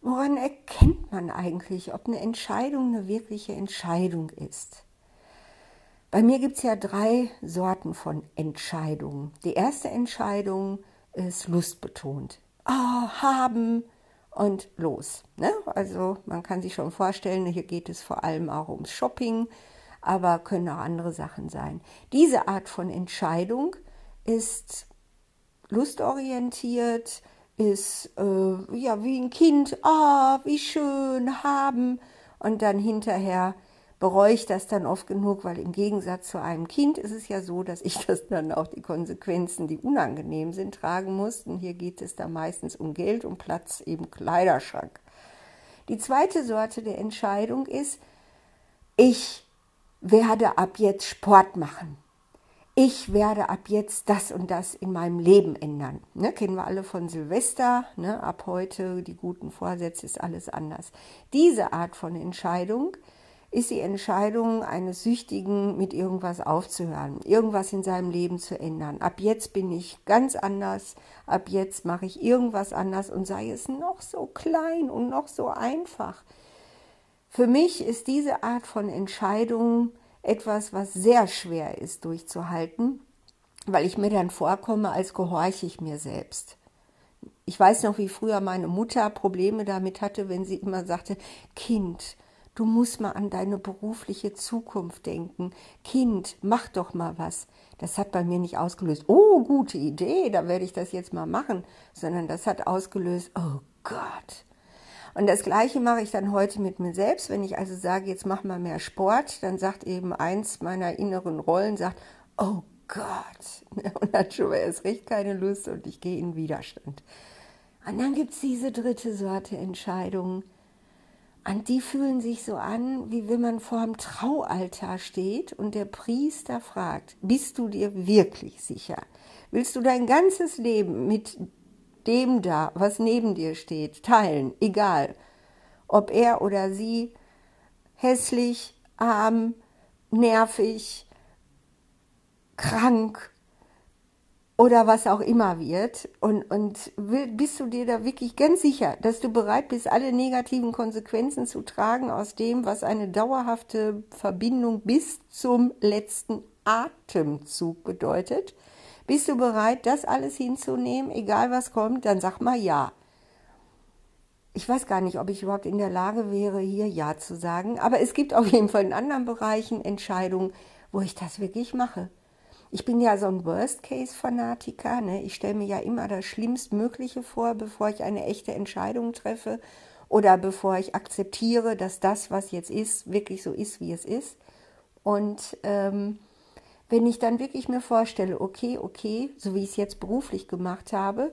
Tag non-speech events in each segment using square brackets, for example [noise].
woran erkennt man eigentlich, ob eine Entscheidung eine wirkliche Entscheidung ist? Bei mir gibt es ja drei Sorten von Entscheidungen. Die erste Entscheidung ist lustbetont. Oh, haben und los. Ne? Also man kann sich schon vorstellen, hier geht es vor allem auch ums Shopping, aber können auch andere Sachen sein. Diese Art von Entscheidung ist lustorientiert, ist äh, ja wie ein Kind, ah, wie schön haben und dann hinterher bereue ich das dann oft genug, weil im Gegensatz zu einem Kind ist es ja so, dass ich [laughs] das dann auch die Konsequenzen, die unangenehm sind, tragen muss. Und hier geht es da meistens um Geld, um Platz, eben Kleiderschrank. Die zweite Sorte der Entscheidung ist, ich werde ab jetzt Sport machen. Ich werde ab jetzt das und das in meinem Leben ändern. Ne, kennen wir alle von Silvester. Ne, ab heute die guten Vorsätze ist alles anders. Diese Art von Entscheidung ist die Entscheidung eines Süchtigen, mit irgendwas aufzuhören, irgendwas in seinem Leben zu ändern. Ab jetzt bin ich ganz anders, ab jetzt mache ich irgendwas anders und sei es noch so klein und noch so einfach. Für mich ist diese Art von Entscheidung etwas, was sehr schwer ist durchzuhalten, weil ich mir dann vorkomme, als gehorche ich mir selbst. Ich weiß noch, wie früher meine Mutter Probleme damit hatte, wenn sie immer sagte, Kind, Du musst mal an deine berufliche Zukunft denken. Kind, mach doch mal was. Das hat bei mir nicht ausgelöst, oh, gute Idee, da werde ich das jetzt mal machen, sondern das hat ausgelöst, oh Gott. Und das Gleiche mache ich dann heute mit mir selbst. Wenn ich also sage, jetzt mach mal mehr Sport, dann sagt eben eins meiner inneren Rollen, sagt, oh Gott. [laughs] Und hat schon erst recht keine Lust und ich gehe in Widerstand. Und dann gibt es diese dritte Sorte Entscheidungen und die fühlen sich so an, wie wenn man vor dem Traualtar steht und der Priester fragt, bist du dir wirklich sicher? Willst du dein ganzes Leben mit dem da, was neben dir steht, teilen, egal, ob er oder sie hässlich, arm, nervig, krank, oder was auch immer wird. Und, und bist du dir da wirklich ganz sicher, dass du bereit bist, alle negativen Konsequenzen zu tragen aus dem, was eine dauerhafte Verbindung bis zum letzten Atemzug bedeutet? Bist du bereit, das alles hinzunehmen, egal was kommt? Dann sag mal ja. Ich weiß gar nicht, ob ich überhaupt in der Lage wäre, hier Ja zu sagen, aber es gibt auf jeden Fall in anderen Bereichen Entscheidungen, wo ich das wirklich mache ich bin ja so ein Worst-Case-Fanatiker. Ne? Ich stelle mir ja immer das Schlimmstmögliche vor, bevor ich eine echte Entscheidung treffe oder bevor ich akzeptiere, dass das, was jetzt ist, wirklich so ist, wie es ist. Und ähm, wenn ich dann wirklich mir vorstelle, okay, okay, so wie ich es jetzt beruflich gemacht habe,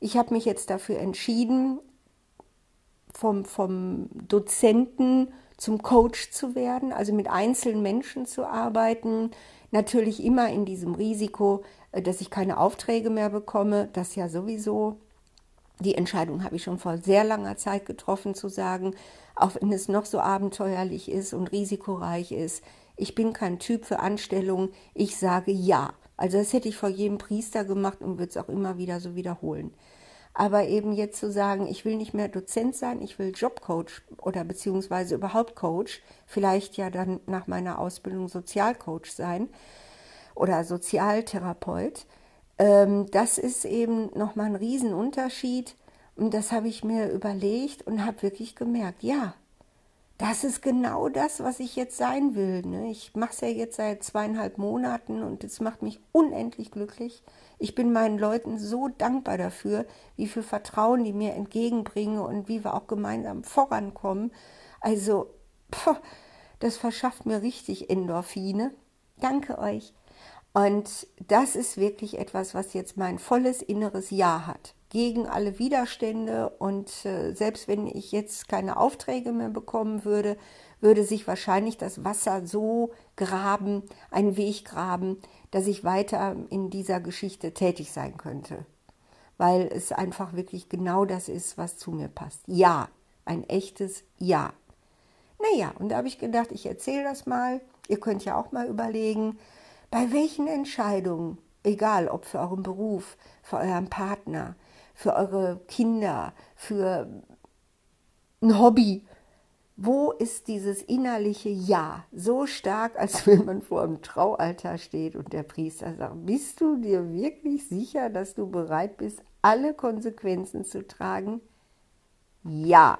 ich habe mich jetzt dafür entschieden, vom, vom Dozenten zum Coach zu werden, also mit einzelnen Menschen zu arbeiten, Natürlich immer in diesem Risiko, äh, dass ich keine Aufträge mehr bekomme. Das ja sowieso. Die Entscheidung habe ich schon vor sehr langer Zeit getroffen, zu sagen, auch wenn es noch so abenteuerlich ist und risikoreich ist, ich bin kein Typ für Anstellungen, ich sage ja. Also das hätte ich vor jedem Priester gemacht und würde es auch immer wieder so wiederholen. Aber eben jetzt zu sagen, ich will nicht mehr Dozent sein, ich will Jobcoach oder beziehungsweise überhaupt Coach, vielleicht ja dann nach meiner Ausbildung Sozialcoach sein oder Sozialtherapeut, ähm, das ist eben nochmal ein Riesenunterschied. Und das habe ich mir überlegt und habe wirklich gemerkt, ja, das ist genau das, was ich jetzt sein will. Ne? Ich mache es ja jetzt seit zweieinhalb Monaten und es macht mich unendlich glücklich. Ich bin meinen Leuten so dankbar dafür, wie viel Vertrauen die mir entgegenbringen und wie wir auch gemeinsam vorankommen. Also, poh, das verschafft mir richtig Endorphine. Danke euch. Und das ist wirklich etwas, was jetzt mein volles inneres Ja hat. Gegen alle Widerstände und äh, selbst wenn ich jetzt keine Aufträge mehr bekommen würde, würde sich wahrscheinlich das Wasser so graben, einen Weg graben, dass ich weiter in dieser Geschichte tätig sein könnte. Weil es einfach wirklich genau das ist, was zu mir passt. Ja, ein echtes Ja. Naja, und da habe ich gedacht, ich erzähle das mal. Ihr könnt ja auch mal überlegen, bei welchen Entscheidungen, egal ob für euren Beruf, für euren Partner, für eure Kinder, für ein Hobby. Wo ist dieses innerliche Ja so stark, als [laughs] wenn man vor einem Traualtar steht und der Priester sagt, bist du dir wirklich sicher, dass du bereit bist, alle Konsequenzen zu tragen? Ja.